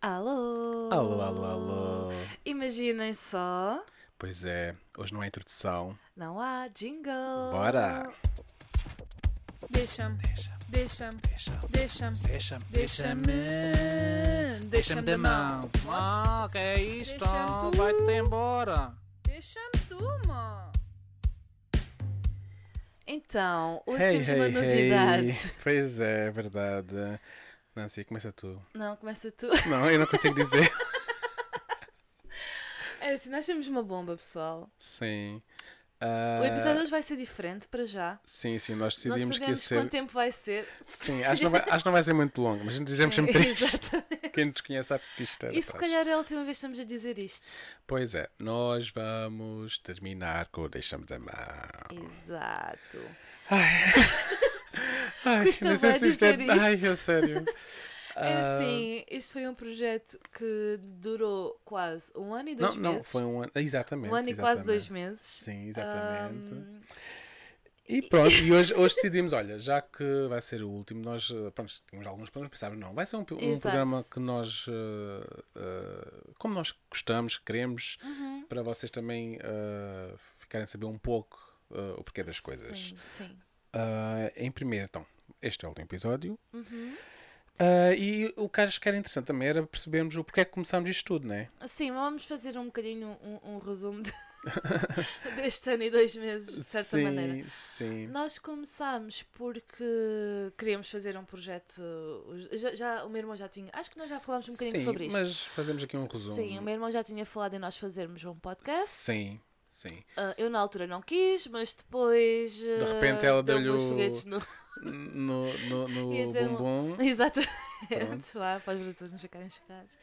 Alô! Alô, alô, alô. Imaginem só, Pois é, hoje não há introdução. não há jingle. Bora! Deixa-me, deixa-me, Deixa, deixa-me, deixa, deixa-me, deixa-me da mão. Ah, que é isto? Deixa-me tu. Vai-te embora. Deixa-me tu, mano. Então, hoje temos uma novidade. Pois é, é verdade. Nancy, começa tu. Não, começa tu. Não, eu não consigo dizer. É assim, nós temos uma bomba, pessoal. Sim. O Ah, episódio hoje vai ser diferente para já. Sim, sim, nós decidimos que ia ser. quanto tempo vai ser. Sim, acho que, não vai, acho não vai ser muito longo, mas a gente dizemos Sim, sempre isto. Quem nos conhece sabe que isto era E se calhar é a última vez que estamos a dizer isto. Pois é, nós vamos terminar com o Deixa-me da mão. Exato. Ai, Custa não sei bué se isto é- dizer isto. Ai, a sério. É Ah, assim, este foi um projeto que durou quase um ano e dois Não, não, meses. foi um ano. Exatamente. um ano e quase dois meses. Sim, exatamente. Ahm, E pronto, e hoje, hoje decidimos, olha, já que vai ser o último, nós, eh, pronto, tínhamos alguns planos, pensávamos, não, vai ser um, um programa que nós, eh, eh, como nós gostamos, queremos, uhum. para vocês também eh, ficarem a saber um pouco o porquê das coisas. Sim, sim. Ah, em primeiro, então, este é o último episódio. Uhum. Ah, e o que acho que era interessante também era percebermos o porquê é que começámos isto tudo, né? Sim, vamos fazer um bocadinho um, um resumo de- deste ano e dois meses, de certa sim, maneira. Sim, Nós começámos porque queríamos fazer um projeto. Já, já- o meu irmão já tinha. Acho que nós já falámos um bocadinho sim, sobre isto. mas fazemos aqui um resumo. Sim, o meu irmão já tinha falado em nós fazermos um podcast. Sim, sim. Ah, eu na altura não quis, mas depois. De repente ela deu deu-lhe uns o- foguetes no. No, no, no um- bumbum. Exatamente, Pronto. lá para as pessoas não ficarem chocadas.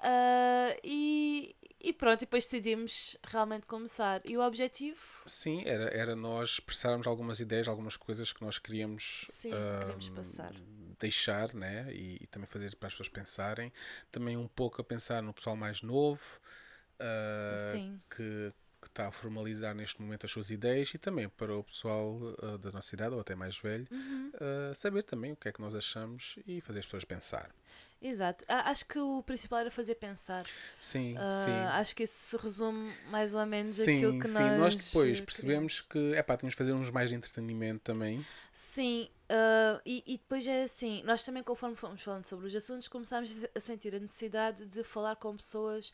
Ah, e, e pronto, e depois decidimos realmente começar. E o objetivo, Sim, era, era nós expressarmos algumas ideias, algumas coisas que nós queríamos, Sim, ah, queríamos passar. deixar, né? E, e também fazer para as pessoas pensarem. Também um pouco a pensar no pessoal mais novo, ah, Sim. que está a formalizar neste momento as suas ideias e também para o pessoal ah, da nossa idade ou até mais velho Uhum. ah, saber também o que é que nós achamos e fazer as pessoas pensar. exato. Ah, acho que o principal era fazer pensar. Sim, Ah, sim. Acho que isso resume mais ou menos Sim, aquilo que sim. nós. Nós depois percebemos que é pá, tínhamos de fazer uns mais de entretenimento também. Sim, ah, e, e depois é assim, nós também conforme fomos falando sobre os assuntos, começámos a sentir a necessidade de falar com pessoas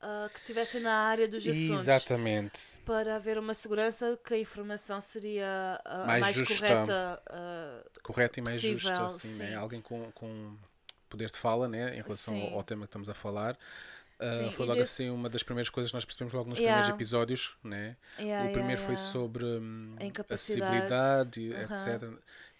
ah, que estivessem na área dos assuntos. Exatamente. Para haver uma segurança que a informação seria a Mais mais, justa. correta. ah, Correto e mais Possível, assim, né? sim. Alguém com, com poder de fala, né? Em relação ao, ao tema que estamos a falar. Sim, foi logo desse- assim uma das primeiras coisas que nós percebemos logo nos Yeah. primeiros episódios, né? yeah, o primeiro yeah, foi sobre hum, acessibilidade, etc.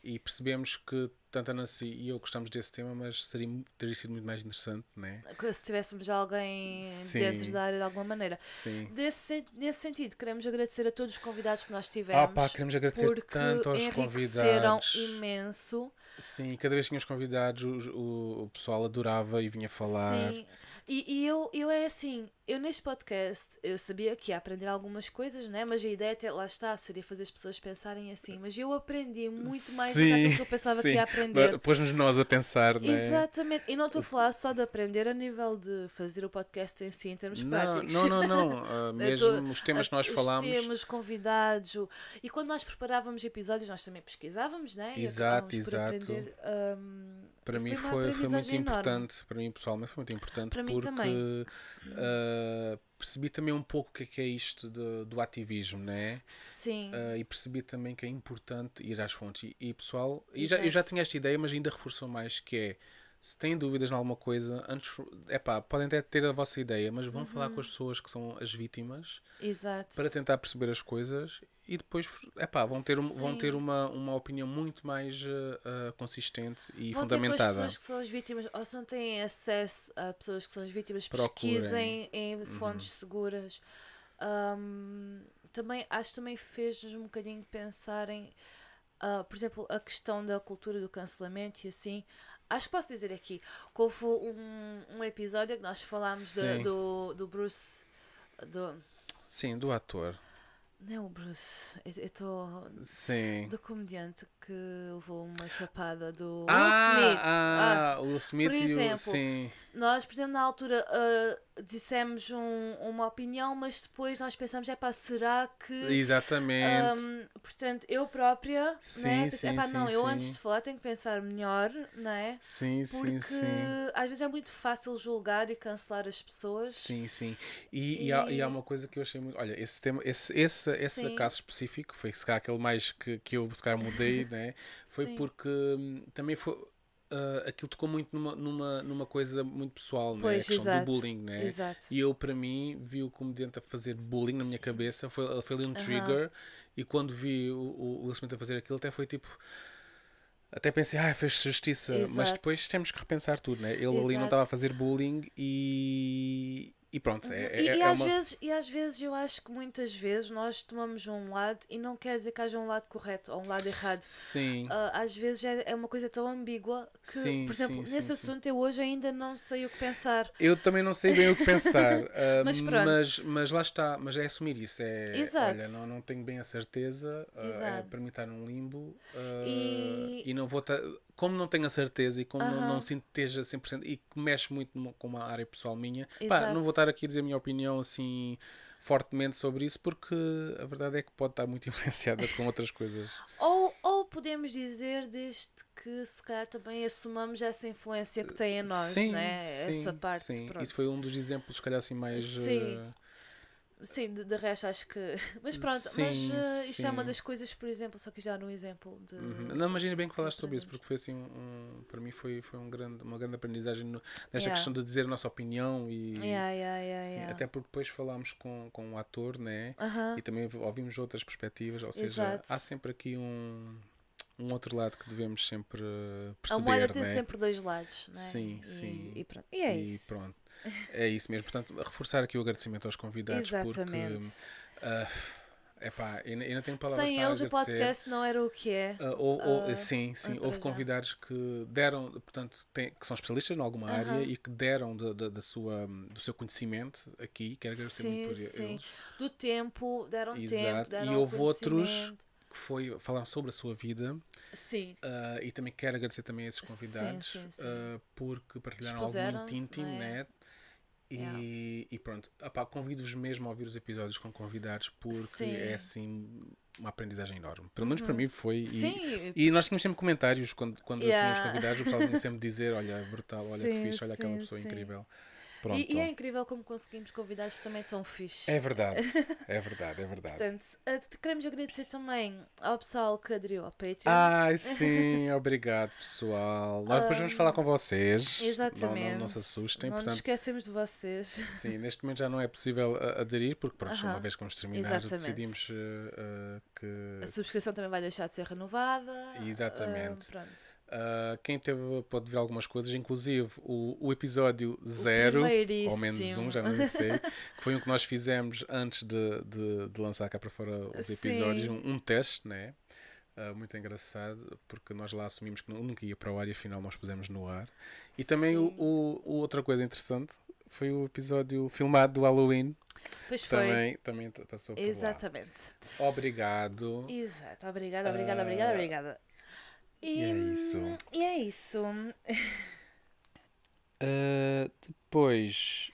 E percebemos que tanto a Nancy e eu gostamos desse tema, mas seria, teria sido muito mais interessante, né? Se tivéssemos alguém Sim. dentro da área de alguma maneira. Sim. Desse, nesse sentido, queremos agradecer a todos os convidados que nós Ah, tivemos. pá, queremos agradecer porque tanto aos convidados. imenso. Sim, cada vez que tínhamos convidados, o, o, o pessoal adorava e vinha falar. Sim. E, e eu, eu é assim, eu neste podcast eu sabia que ia aprender algumas coisas, né? Mas a ideia até lá está, seria fazer as pessoas pensarem assim. Mas eu aprendi muito mais do que que eu pensava que sim. ia aprender. Pôs-nos nós a pensar, né? Exatamente. E não estou a falar só de aprender a nível de fazer o podcast em si, em termos Não, práticos. não, não, não. Eu mesmo tô- os temas que nós os falámos. temas, convidados. E quando nós preparávamos episódios, nós também pesquisávamos, né? E Exato, exato. aprender, hum, Para mim foi, foi muito enorme. importante, para mim pessoalmente foi muito importante Para porque também. ah, percebi também um pouco o que é, que é isto de- do ativismo, né? Sim. Ah, e percebi também que é importante ir às fontes. E, e, pessoal, e já, eu já tinha esta ideia, mas ainda reforçou mais que é se têm dúvidas em alguma coisa, antes é pá, podem até ter a vossa ideia, mas vão falar Uhum. com as pessoas que são as vítimas Exato. para tentar perceber as coisas e depois epá, vão ter, um- vão ter uma, uma opinião muito mais ah, consistente e Vão ter com as fundamentada. pessoas que são as vítimas, ou se não têm acesso a pessoas que são as vítimas, Procurem. pesquisem em Uhum. fontes seguras. Hum, também, acho que também fez-nos um bocadinho pensarem, ah, por exemplo, a questão da cultura do cancelamento e assim. Acho que posso dizer aqui que houve um, um episódio que nós falámos de- do, do Bruce. Do, Sim, do ator. não é o Bruce, eu estou. Sim. Do comediante que levou uma chapada do Will ah, Smith. ah, o Will Smith por e o. exemplo, Sim. nós, por exemplo, na altura ah, dissemos um- uma opinião, mas depois nós pensamos, é pá, será que. Exatamente. Ahm, portanto, eu própria, né, Sim, pensei, sim, epá, não, sim, eu sim. antes de falar tenho que pensar melhor, não é? sim, sim, Porque sim. às vezes é muito fácil julgar e cancelar as pessoas. Sim, sim. E, e... há, e há uma coisa que eu achei muito. Olha, esse tema, esse, esse, esse Sim. caso específico, foi se calhar aquele mais que, que eu se calhar mudei, né? Foi Sim. porque hum, também foi. Ah, aquilo tocou muito numa, numa, numa coisa muito pessoal, né? Pois, a questão exato, do bullying, né? exato. E eu, para mim, vi o comediante a fazer bullying na minha cabeça, foi, foi ali um trigger. E quando vi o, o, Will Smith a fazer aquilo, até foi tipo. Até pensei, ah, fez justiça, mas Exato. depois temos que repensar tudo, né? Ele ali não Exato. estava a fazer bullying e. E pronto, é, é, E, é e às uma. vezes, e às vezes eu acho que muitas vezes nós tomamos um lado e não quer dizer que haja um lado correto ou um lado errado. Sim, Ah, às vezes é, é uma coisa tão ambígua que, Sim, por exemplo, sim, nesse sim. assunto eu hoje ainda não sei o que pensar. eu também não sei bem o que pensar, ah, Mas pronto. mas, mas lá está, mas é assumir isso. É, Exato. Olha, não, não tenho bem a certeza, é Exato. para mim estar num limbo E- e... não vou estar. Como não tenho a certeza e como não, Aham. não sinto que esteja 100% e que mexe muito com uma área pessoal minha, pá, não vou estar aqui a dizer a minha opinião assim fortemente sobre isso porque a verdade é que pode estar muito influenciada com outras coisas. Ou, ou podemos dizer desde que se calhar também assumamos essa influência que tem em nós, sim, né? sim, essa parte. sim. pronto. Isso foi um dos exemplos, se calhar assim mais. Sim. eh, Sim, de, de resto acho que. Mas pronto, Sim, mas uh, isto é uma sim. das coisas, por exemplo, só que já um exemplo de. Uhum. Não, imagina bem que falaste sobre isso, aprendemos. porque foi assim, um, para mim foi, foi um grande, uma grande aprendizagem no- nesta Yeah. questão de dizer a nossa opinião e Yeah, yeah, sim, até porque depois falámos com, com o ator, né? Aham. E também ouvimos outras perspectivas, ou seja, Exato. há sempre aqui um, um outro lado que devemos sempre eh, A moeda perceber, tem né? sempre dois lados, né? Sim, E- sim. E, pronto. E é e isso. pronto. É isso mesmo. Portanto, reforçar aqui o agradecimento aos convidados Exatamente. porque ah, epá, eu, não- eu não tenho palavras Sem para eles o agradecer. podcast não era o que é. Ah, ou- ou- Ah, sim, sim, houve já. convidados que deram, portanto, têm- que são especialistas em alguma Aham. área e que deram da, da, da sua, do seu conhecimento aqui. Quero agradecer Sim, muito por sim. eles. Do tempo, deram tempo, Exato. deram E houve outros que foi, falaram sobre a sua vida Sim, ah, e também quero agradecer também a esses Sim, convidados sim, sim. ah, porque partilharam algo muito íntimo, é? né? E, Yeah. e pronto, convido-vos mesmo a ouvir os episódios com convidados porque Sim. Uhum. é assim uma aprendizagem enorme. Pelo menos para mim foi. E, e nós tínhamos sempre comentários quando, quando Yeah. tínhamos convidados, o pessoal vinha sempre dizer: Olha, brutal, olha que Sim, fixe, olha aquela sim, pessoa sim. incrível. Pronto. E, e é incrível como conseguimos convidados também tão fixe. É verdade, é verdade, é verdade. Portanto, eh, queremos agradecer também ao pessoal que aderiu ao Patreon. Ai, sim, obrigado, pessoal. Nós depois vamos falar com vocês. Exatamente. Não, não, não se assustem. Não nos Portanto, esquecemos de vocês. sim, neste momento já não é possível a- aderir, porque pronto, uma Aham. vez que vamos terminar, Exatamente. decidimos eh, eh, que A subscrição também vai deixar de ser renovada. Exatamente. Pronto. Ah, quem teve pode ver algumas coisas, inclusive o, o episódio zero, ou menos um, já não sei, que foi um que nós fizemos antes de, de, de lançar cá para fora os episódios, um, um teste, né? Ah, muito engraçado, porque nós lá assumimos que nu- nunca ia para o ar e afinal nós pusemos no ar. E também o, o, o outra coisa interessante foi o episódio filmado do Halloween, Pois foi. também, também t- passou por lá. Exatamente. Obrigado. Exato. Obrigada, obrigada, obrigada, Ah, obrigada. E é isso. E é isso. Uh, depois,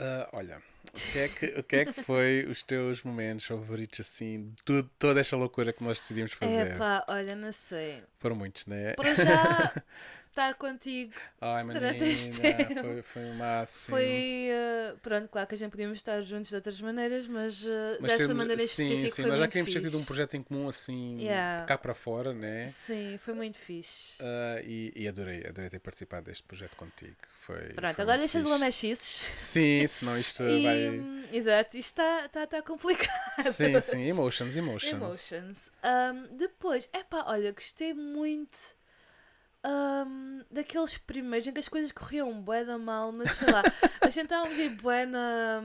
uh, olha, o que, é que, o que é que foi os teus momentos favoritos assim, tudo, toda esta loucura que nós decidimos fazer? Epá, olha, não sei. Foram muitos, né? Para já, estar contigo Ai, durante este tempo. foi, foi o máximo. foi. eh, pronto, claro que a gente podíamos estar juntos de outras maneiras, mas, eh, Mas desta maneira sim, específica sim, foi nós já queríamos ter tido um projeto em comum assim, Yeah. cá para fora, né? Sim, foi muito fixe. Uh, e, e adorei, adorei ter participado deste projeto contigo. Foi, Pronto, foi agora deixa de lamechices. Sim, senão isto E, vai. hum, exato, isto está tá, tá complicado. Sim, sim, emotions, emotions. Emotions. Um, depois, epá, olha, gostei muito um, daqueles primeiros em que as coisas corriam bué da mal, mas sei lá, a gente estávamos a ir bué na,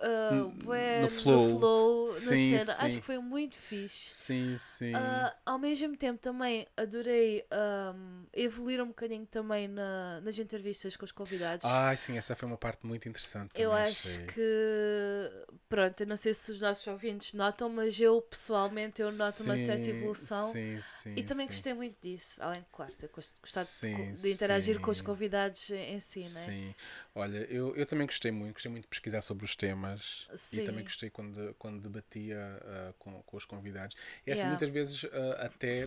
uh, N- bué no flow. na Sim, cena. Acho sim. que foi muito fixe. Sim, sim. Ah, ao mesmo tempo também adorei ahm, evoluir um bocadinho também na- nas entrevistas com os convidados. Ai, sim, essa foi uma parte muito interessante. eu acho achei. que pronto, eu não sei se os nossos ouvintes notam, mas eu pessoalmente eu noto uma certa Sim, evolução. Sim, sim. E também sim. gostei muito disso, além de, claro, ter gos- gostado de Sim, de, interagir com os sim. convidados em em si, né? Sim, olha, eu, eu também gostei muito, gostei muito de pesquisar sobre os temas e também Sim. gostei quando, quando debatia ah, com, com os convidados. E assim, Yeah. Muitas vezes ah, até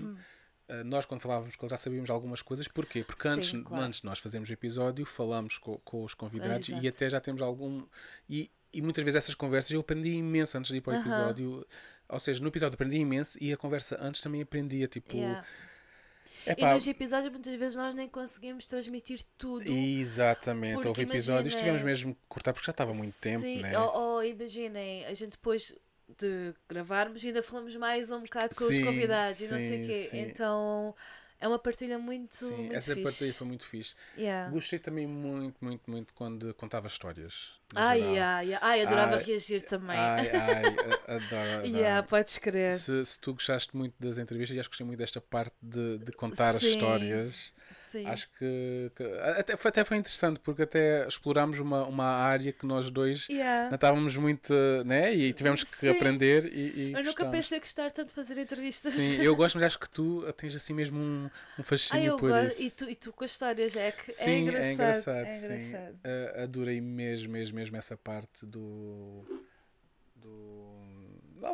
ah, nós, quando falávamos com eles, já sabíamos algumas coisas. Porquê? Porque antes, Sim, claro. antes de nós fazermos o episódio, falamos com, com os convidados e Exato. até já temos algum. E, e muitas vezes essas conversas eu aprendi imenso antes de ir para o Aham. episódio. Ou seja, no episódio aprendi imenso e a conversa antes também aprendia. Tipo, Yeah. E epá, nos episódios muitas vezes nós nem conseguimos transmitir tudo. Exatamente, Porque houve episódios tivemos mesmo que cortar porque já estava muito tempo, Sim, né? ou, ou imaginem, a gente depois de gravarmos ainda falamos mais um bocado com Sim, os convidados e não sei sim, o quê. sim. Então é uma partilha muito, Sim, muito essa fixe. partilha foi muito fixe. Yeah. Gostei também muito, muito, muito quando contava histórias. Ai, ai, ai, ai, adorava Ai, reagir também. Ai, ai, adoro. adoro. yeah, podes crer. Se, se tu gostaste muito das entrevistas, e acho que gostei muito desta parte de, de contar as Sim, histórias. Sim. Acho que, que- até, foi, até foi interessante porque até explorámos uma, uma área que nós dois Yeah. não estávamos muito, né? E tivemos que Sim. aprender e, e Eu nunca gostámos. pensei gostar tanto de fazer entrevistas. Sim, eu gosto, mas acho que tu tens assim mesmo um, um Ah, fascínio eu por gosto. isso. E tu, e tu com as histórias, é que Sim, é engraçado. é engraçado, é sim. engraçado. Ah, adorei mesmo, mesmo, mesmo essa parte do. do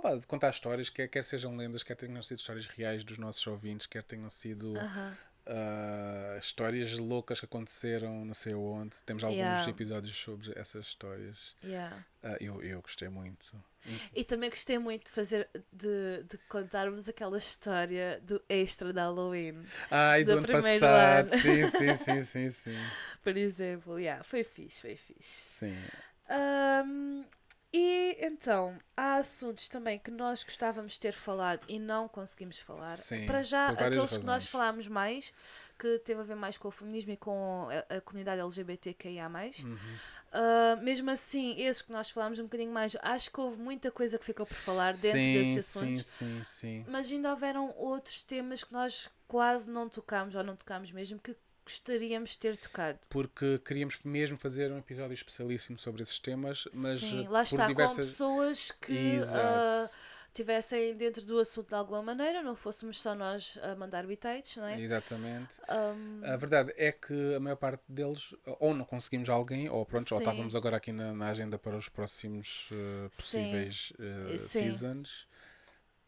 ah, de contar histórias, quer, quer sejam lendas, quer tenham sido histórias reais dos nossos ouvintes, quer tenham sido Aham. Ah, histórias loucas que aconteceram não sei onde. Temos alguns Yeah. episódios sobre essas histórias. Yeah. Ah, eu, eu gostei muito. E também gostei muito de fazer de, de contarmos aquela história do extra da Halloween, Ai, do, Do ano passado. ano. Sim, sim, sim, sim, sim. por exemplo. Yeah, foi fixe, foi fixe. Sim. Ahm, e então, há assuntos também que nós gostávamos de ter falado e não conseguimos falar. Sim, Para já, aqueles que nós razões. falámos mais, que teve a ver mais com o feminismo e com a, a comunidade LGBTQIA. Uhum. Ah, mesmo assim, esses que nós falámos um bocadinho mais, acho que houve muita coisa que ficou por falar dentro sim, desses sim, assuntos. sim, sim. Mas ainda houveram outros temas que nós quase não tocámos, ou não tocámos mesmo, que gostaríamos de ter tocado. porque queríamos mesmo fazer um episódio especialíssimo sobre esses temas, mas Sim, eh, lá por está, diversas... com pessoas que Exato. ah, tivessem dentro do assunto de alguma maneira, não fôssemos só nós a mandar bitites, não é? Exatamente. Um, A verdade é que a maior parte deles ou não conseguimos alguém, ou pronto, ou Sim. estávamos agora aqui na, na agenda para os próximos eh, Sim. possíveis eh, Sim.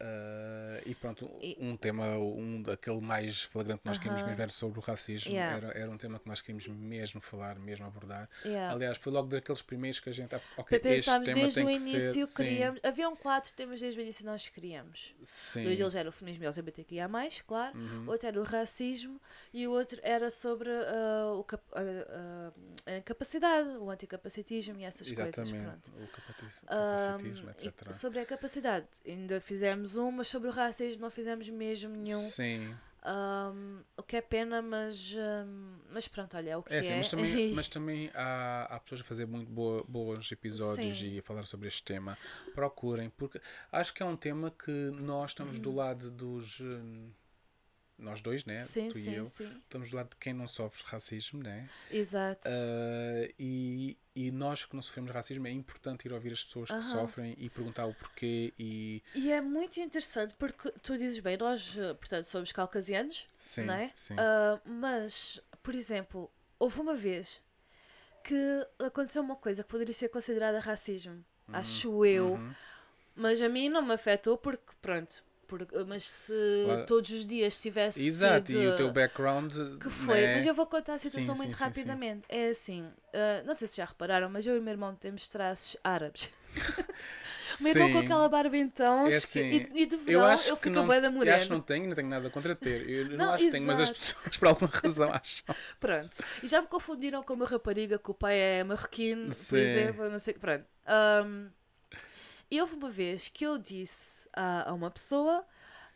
Eh, e pronto, E- um tema, um daquele mais flagrante que nós queríamos Aham. mesmo era sobre o racismo. Yeah. Era, era um tema que nós queríamos mesmo falar, mesmo abordar. yeah. Aliás, foi logo daqueles primeiros que a gente. Ok, este Pensámos tema desde tem o que início, ser. queríamos. Haviam quatro temas desde o início que nós queríamos. Sim, Dois deles era o feminismo LGBTQIA, claro. Uhum. Outro era o racismo e o outro era sobre ah, o cap- ah, a incapacidade, o anticapacitismo e essas coisas. Exatamente, Pronto. o capacitismo, e etc. sobre a capacidade, ainda fizemos um, mas sobre o racismo não fizemos mesmo nenhum. Sim, Ahm, o que é pena, mas, ahm, mas pronto, olha, é o que é é. assim, mas também, mas também há, há pessoas a fazer muito boa, bons episódios Sim. e a falar sobre este tema. Procurem, porque acho que é um tema que nós estamos do lado dos. Nós dois, né? sim, tu e sim, eu. sim. Estamos do lado de quem não sofre racismo, né? Exato. Ah, e, e nós que não sofremos racismo é importante ir ouvir as pessoas que Aham. sofrem e perguntar o porquê e E é muito interessante porque tu dizes bem, nós, eh, portanto, somos caucasianos, sim, não é? sim. Ah, mas, por exemplo, houve uma vez que aconteceu uma coisa que poderia ser considerada racismo, acho eu, Uhum. mas a mim não me afetou porque, pronto, mas se Claro. todos os dias tivesse Exato, sido... e o teu background Que foi, né? mas eu vou contar a situação Sim, muito sim, sim, rapidamente. É assim, ah, não sei se já repararam, mas eu e o meu irmão temos traços árabes. Meu irmão com Sim. aquela barba então, É assim, e, e de Eu verão acho eu fico bué da eu morena. acho que não tenho, não tenho nada contra ter. Eu não, Não, acho que tenho, mas as exato. pessoas por alguma razão acham. Pronto. E já me confundiram com uma rapariga que o pai é marroquino, por Sim. exemplo, não sei. Pronto. Ahm, e houve uma vez que eu disse a, a uma pessoa: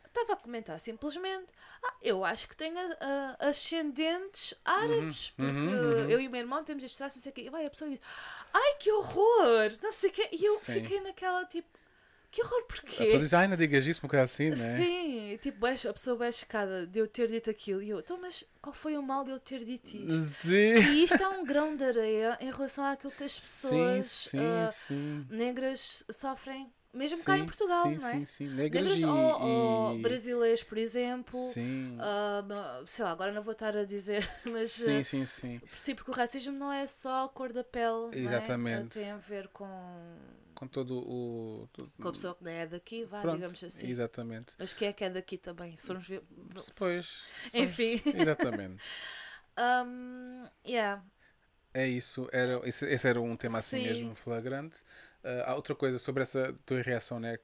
estava a comentar simplesmente: Ah, eu acho que tenho ah, ascendentes árabes, Uhum, porque uhum, uhum. eu e o meu irmão temos estes traços, não sei o quê. E vai a pessoa diz: Ai, que horror! Não sei o quê. E eu Sim. fiquei naquela tipo: Que horror, A pessoa porquê? diz, ai, não digas isso, uma coisa assim, né? Sim, tipo, a pessoa bem chocada de eu ter dito aquilo. E eu, então, mas qual foi o mal de eu ter dito isto? Sim. E isto é um grão de areia em relação àquilo que as Sim, pessoas sim, ah, sim. negras sofrem, mesmo cá em Sim, Portugal, sim, não é? Sim, sim, Negras, Negras e, ou, ou e- brasileiros, por exemplo. Sim, não- sei lá, agora não vou estar a dizer, mas sim, ah, sim, sim. sim, porque o racismo não é só a cor da pele, não é? Exatamente. Ah, tem a ver com, Com todo o. com a pessoa que não é daqui, vá, Pronto, digamos assim. Exatamente. Mas quem é que é daqui também? Ver- Depois. são- Enfim. Exatamente. Um, yeah. É isso, era, esse, esse era um tema assim Sim. mesmo flagrante. Ah, há outra coisa sobre essa tua reação, né?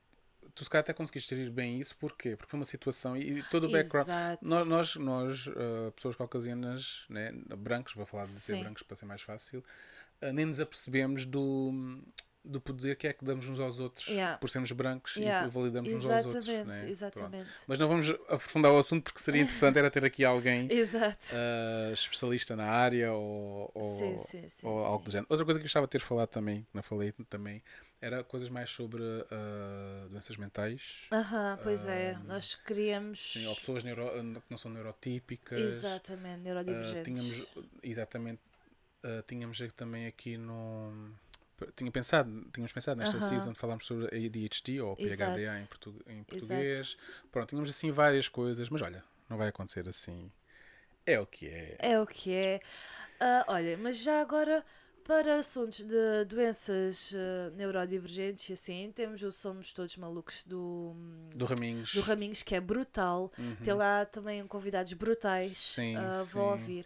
Tu se calhar até conseguiste gerir bem isso, porquê? Porque foi uma situação e, e todo o background. Exato. Nós, nós, nós, ah, pessoas caucasianas, né, brancos, vou falar de ser Sim. brancos para ser mais fácil, ah, nem nos apercebemos do, do poder que é que damos uns aos outros Yeah. por sermos brancos Yeah. e validamos uns aos outros. Exatamente, né? Pronto. exatamente. Mas não vamos aprofundar o assunto porque seria interessante era ter aqui alguém ah, especialista na área ou, ou, sim, sim, sim. ou algo do género. Outra coisa que eu gostava de ter falado também, não falei também, era coisas mais sobre ah, doenças mentais. Aham, pois é. Ahm, Nós queríamos. Sim, ou pessoas neuro- que não são neurotípicas. Exatamente, Ah, neurodivergentes. tínhamos, exatamente, ah, tínhamos também aqui no. Tinha pensado, tínhamos pensado nesta Aham. season de falarmos sobre ADHD ou PHDA em, Exato. portu- em português. Pronto, tínhamos assim várias coisas, mas olha, não vai acontecer assim. É o que é. É o que é. Ah, olha, mas já agora, para assuntos de doenças ah, neurodivergentes e assim, temos o Somos Todos Malucos do, Do Raminhos. do Raminhos, que é brutal. Uhum. Tem lá também convidados brutais. Sim, ah, sim. vou ouvir.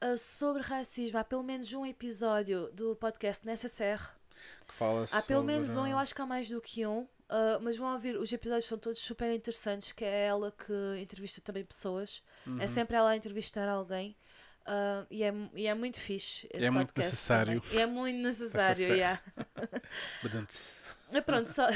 Ah, sobre racismo, há pelo menos um episódio do podcast Necessaire. que fala Há pelo menos um, eu acho que há mais do que um. ah, mas vão ouvir, os episódios são todos super interessantes, que é ela que entrevista também pessoas. Uhum. É sempre ela a entrevistar alguém. ah, e, é, e é muito fixe. esse É muito necessário. E é muito necessário, Necessário. yeah. Mas pronto, só,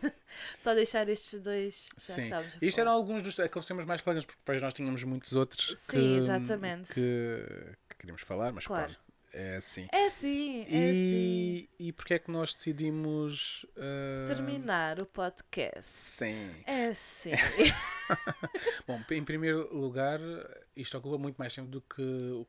só deixar estes dois. Já Sim. Isto eram alguns dos aqueles temas mais flagrantes, porque depois nós tínhamos muitos outros Sim, que, exatamente. que, que queríamos falar, mas Claro. é assim. É sim, é. E, e porque é que nós decidimos ah, Terminar o podcast. Sim. É sim. Bom, em primeiro lugar, isto ocupa muito mais tempo do que o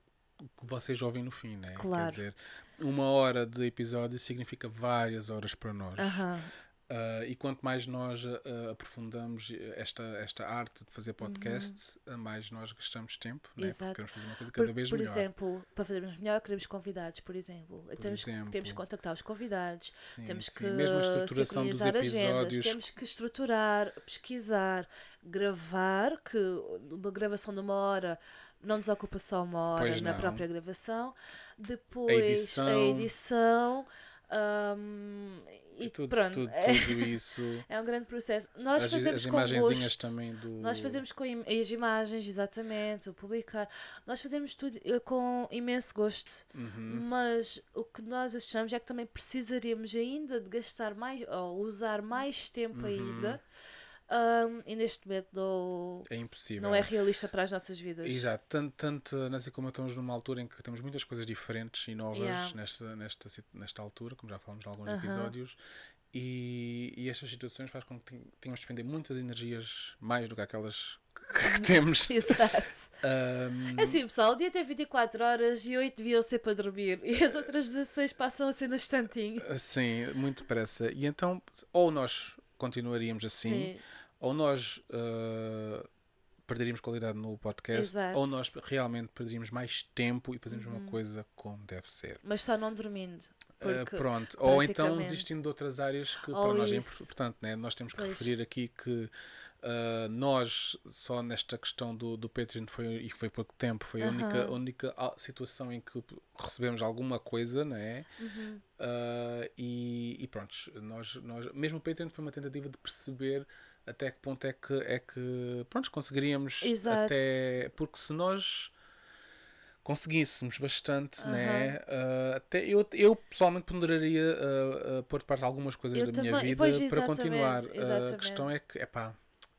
que vocês ouvem no fim, né? Claro. Quer dizer, uma hora de episódio significa várias horas para nós. Aham. Ah, e quanto mais nós ah, aprofundamos esta, esta arte de fazer podcasts, ah, mais nós gastamos tempo, né? Uhum. Exato. porque queremos fazer uma coisa cada Por, vez por melhor. exemplo, para fazermos melhor, queremos convidados, por exemplo. temos, exemplo. temos que contactar os convidados. Sim, Temos sim. que Mesmo a estruturação dos sincronizar agendas, episódios. temos que estruturar, pesquisar, gravar, que uma gravação de uma hora não nos ocupa só uma hora na própria gravação. Depois edição. a edição. hum, e tudo, pronto. tudo, é, tudo isso. é um grande processo. Nós as, fazemos as com imagenzinhas também do. Nós fazemos com im- as imagens, exatamente, o publicar. Nós fazemos tudo eh, com imenso gosto. Uhum. Mas o que nós achamos é que também precisaríamos ainda de gastar mais, ou usar mais tempo Uhum. ainda. Ahm, e neste momento não, É impossível. não é realista para as nossas vidas. Exato, tanto, tanto a Nancy como eu estamos numa altura em que temos muitas coisas diferentes e novas Yeah. nesta, nesta, nesta altura, como já falamos em alguns Aham. episódios, e, e estas situações faz com que ten- tenhamos de despender muitas energias mais do que aquelas que temos. Exato. Ahm, É assim, pessoal, o dia tem 24 horas e 8 deviam ser para dormir. E as outras 16 passam a ser no instantinho. Sim, muito depressa. E então, ou nós continuaríamos assim, Sim. Ou nós ah, perderíamos qualidade no podcast, Exato. ou nós realmente perderíamos mais tempo e fazemos Uhum. uma coisa como deve ser. Mas só não dormindo. Uh, pronto, ou então desistindo de outras áreas que Ou para nós é isso. importante, né? nós temos que Pois. referir aqui que uh, nós, só nesta questão do, do Patreon, foi, e que foi pouco tempo, foi a única, única a- situação em que recebemos alguma coisa, não é? Uhum. Uh, e, e pronto, nós, nós, mesmo o Patreon foi uma tentativa de perceber até que ponto é que, é que pronto, conseguiríamos Exato. até. Porque se nós conseguíssemos bastante, né? Uh, até eu, eu pessoalmente ponderaria uh, uh, pôr de parte algumas coisas Eu da minha vida pois, para continuar. A questão é que, epá,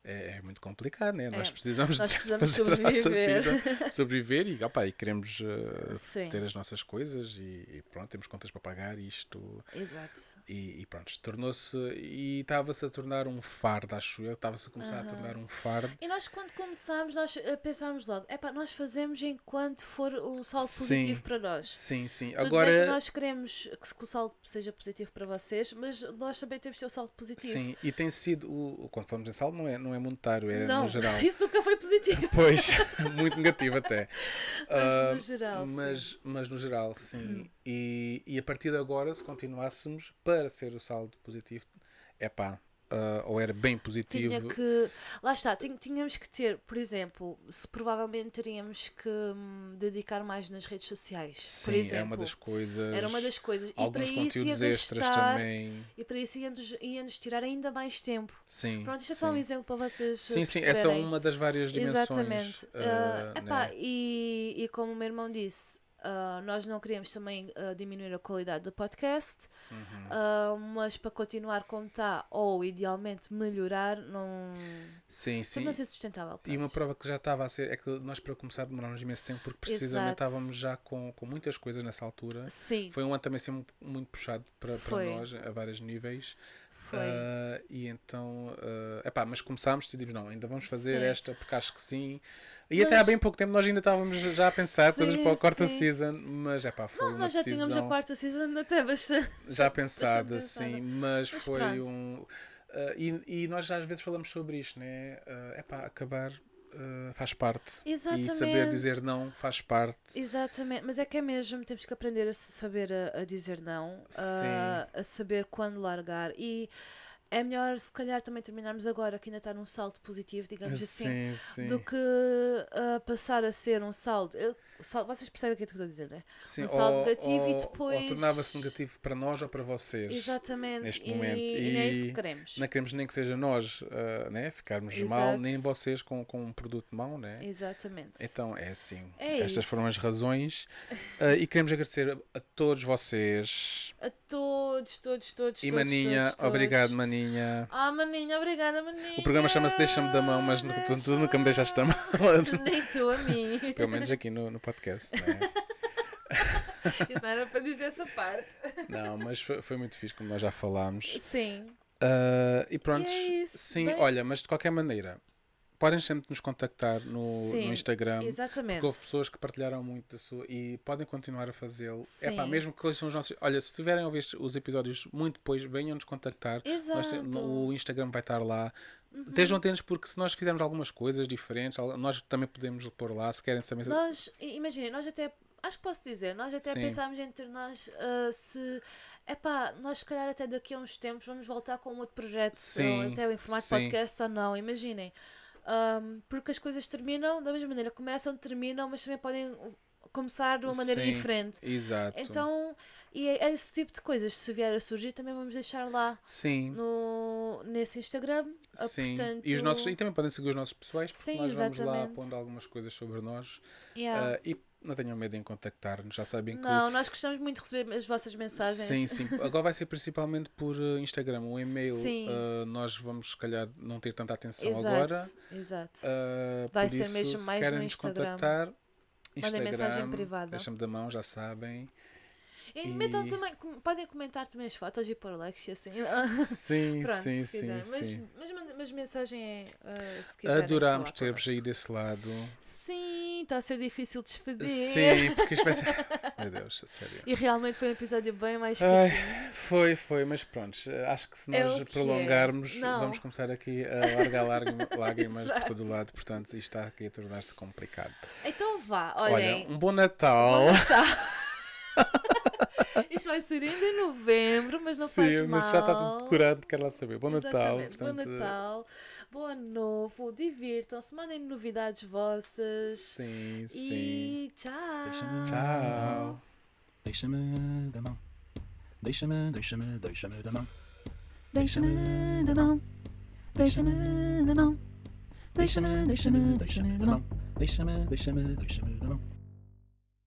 é, é muito complicado, né? Nós É, precisamos, nós precisamos sobreviver. vida, sobreviver e, opa, e queremos uh, ter as nossas coisas e, e pronto, temos contas para pagar isto. Exato. E, e pronto, tornou-se. E estava-se a tornar um fardo, acho eu. Estava-se a começar a tornar um fardo. E nós, quando começámos, nós eh, pensámos logo: epá, nós fazemos enquanto for o saldo Sim. positivo para nós. Sim, sim. Tudo Agora. que nós queremos que, que o saldo seja positivo para vocês, mas nós também temos de ter o saldo positivo. Sim, e tem sido. O, o- quando falamos em saldo, não é, não é monetário, é não, no geral. isso nunca foi positivo. Pois, muito negativo até. Mas Ah, no geral, sim. mas, mas no geral, sim. E, e a partir de agora, se continuássemos para ser o saldo positivo, é pá, ou era bem positivo. Tinha que. Lá está, tínhamos que ter, por exemplo, se provavelmente teríamos que hum, dedicar mais nas redes sociais. Sim, por exemplo. é uma das coisas. Era uma das coisas. E para Alguns isso ia conteúdos extras gastar. também. E para isso ia-nos ia-nos tirar ainda mais tempo. Sim. Pronto, isto é só um exemplo para vocês. Sim, eh, sim, essa é perceberem. uma das várias dimensões. Exatamente. ah, Ah, epá, né? e, e como o meu irmão disse, ah, nós não queríamos também ah, diminuir a qualidade do podcast, Uhum. ah, mas para continuar como está, ou idealmente melhorar, não, Sim, sim. não ser sustentável. E uma prova que já estava a ser é que nós para começar demorámos imenso tempo porque precisamente Exato. estávamos já com, com muitas coisas nessa altura. Sim, Foi um ano também assim, muito, muito puxado para, para Foi. nós a vários níveis. Foi. Ah, e então, ah, epá, mas começámos e decidimos, não, ainda vamos fazer Sim. esta porque acho que sim. E Mas- até há bem pouco tempo nós ainda estávamos já a pensar coisas Sim, para a quarta sim. season, mas é pá, foi não, uma nós já decisão tínhamos a quarta season até bastante. já pensada, pensada. sim, mas, Mas foi pronto. um. ah, e, e nós já às vezes falamos sobre isto, né? é pá, acabar ah, faz parte. Exatamente. E saber dizer não faz parte. Exatamente, mas é que é mesmo, temos que aprender a saber a, a dizer não, a, a saber quando largar e é melhor se calhar também terminarmos agora que ainda está num salto positivo, digamos assim, sim, sim. do que ah, passar a ser um saldo. eu- saldo- vocês percebem o que é que eu estou a dizer, né? Sim, um saldo ou- negativo e ou- depois- Ou tornava-se negativo para nós ou para vocês. Exatamente. neste e, momento. e não é isso E que queremos. Não queremos nem que seja nós ah, né? ficarmos Exato. mal, nem vocês com, com um produto mau, né? Exatamente. Então é assim. É Estas isso. foram as razões. Ah, e queremos agradecer a, a todos vocês. A todos, todos, todos, e todos, Maninha, todos, todos. obrigado, Maninha. Ah, Maninha, obrigada, Maninha. O programa chama-se Deixa-me da mão, mas tu, tu nunca me deixaste da mão. Nem tu a mim. Pelo menos aqui no, no podcast. Né? Isso não era para dizer essa parte. Não, mas foi, foi muito fixe, como nós já falámos. Sim. Ah, e pronto, E é sim, bem- olha, mas de qualquer maneira, podem sempre nos contactar no, Sim, no Instagram. Exatamente. Porque houve pessoas que partilharam muito da sua e podem continuar a fazê-lo. É pá, mesmo que são os nossos. Olha, se tiverem a ouvir os episódios muito depois, venham-nos contactar. Nós Exato. te- o Instagram vai estar lá. Uhum. Estejam atentos porque se nós fizermos algumas coisas diferentes, nós também podemos pôr lá. Se querem também. Nós, imaginem, nós até, acho que posso dizer, nós até Sim. pensámos entre nós ah, se, epá, nós se calhar até daqui a uns tempos vamos voltar com um outro projeto, Sim, ou até formato sim. podcast ou não, imaginem. Ahm, porque as coisas terminam da mesma maneira, começam, terminam, mas também podem começar de uma maneira Sim, diferente. Exato. Então, e é esse tipo de coisas, se vier a surgir, também vamos deixar lá Sim. no, nesse Instagram. Ah, Sim, portanto, e, os nossos, e também podem seguir os nossos pessoais, porque Sim, nós vamos lá exatamente. pondo algumas coisas sobre nós. yeah. Ah, e não tenham medo em contactar-nos, já sabem que. Não, nós gostamos muito de receber as vossas mensagens. Sim, sim. Agora vai ser principalmente por eh, Instagram. O e-mail Sim. eh, nós vamos, se calhar, não ter tanta atenção Exato, agora. exato. Eh, Vai ser isso, mesmo se mais querem no nos Instagram. contactar, Mandem mensagem Instagram, privada. Deixa-me da mão, já sabem. E, E- metam também, podem comentar também as fotos e pôr likes e assim. Sim, Pronto, sim, sim. Mas, sim. mas, mas mensagem é ah, se quiserem. Adorámos ter-vos aí desse lado. Sim, está a ser difícil despedir. Sim, porque isto vai ser. Meu Deus, a sério. E realmente foi um episódio bem mais Ai, curtinho. foi, foi, mas pronto, acho que se É nós é. prolongarmos, Não. vamos começar aqui a largar lágrima- lágrimas por todo o lado, portanto, isto está aqui a tornar-se complicado. Então vá, Olha, olhem. um bom Natal. Isto vai ser ainda em novembro, mas não Sim, faz mal. mas já está tudo decorado, quero lá saber. Bom Natal. Exatamente. portanto, Bom Natal, bom ano novo, divirtam-se, mandem novidades vossas. Sim, sim. E tchau. Deixa-me. Tchau. Deixa-me da mão. Deixa-me, deixa-me, deixa-me da mão. Deixa-me da mão. Deixa-me da mão. Deixa-me, deixa-me, deixa-me da mão. Deixa-me, deixa-me, deixa-me da mão.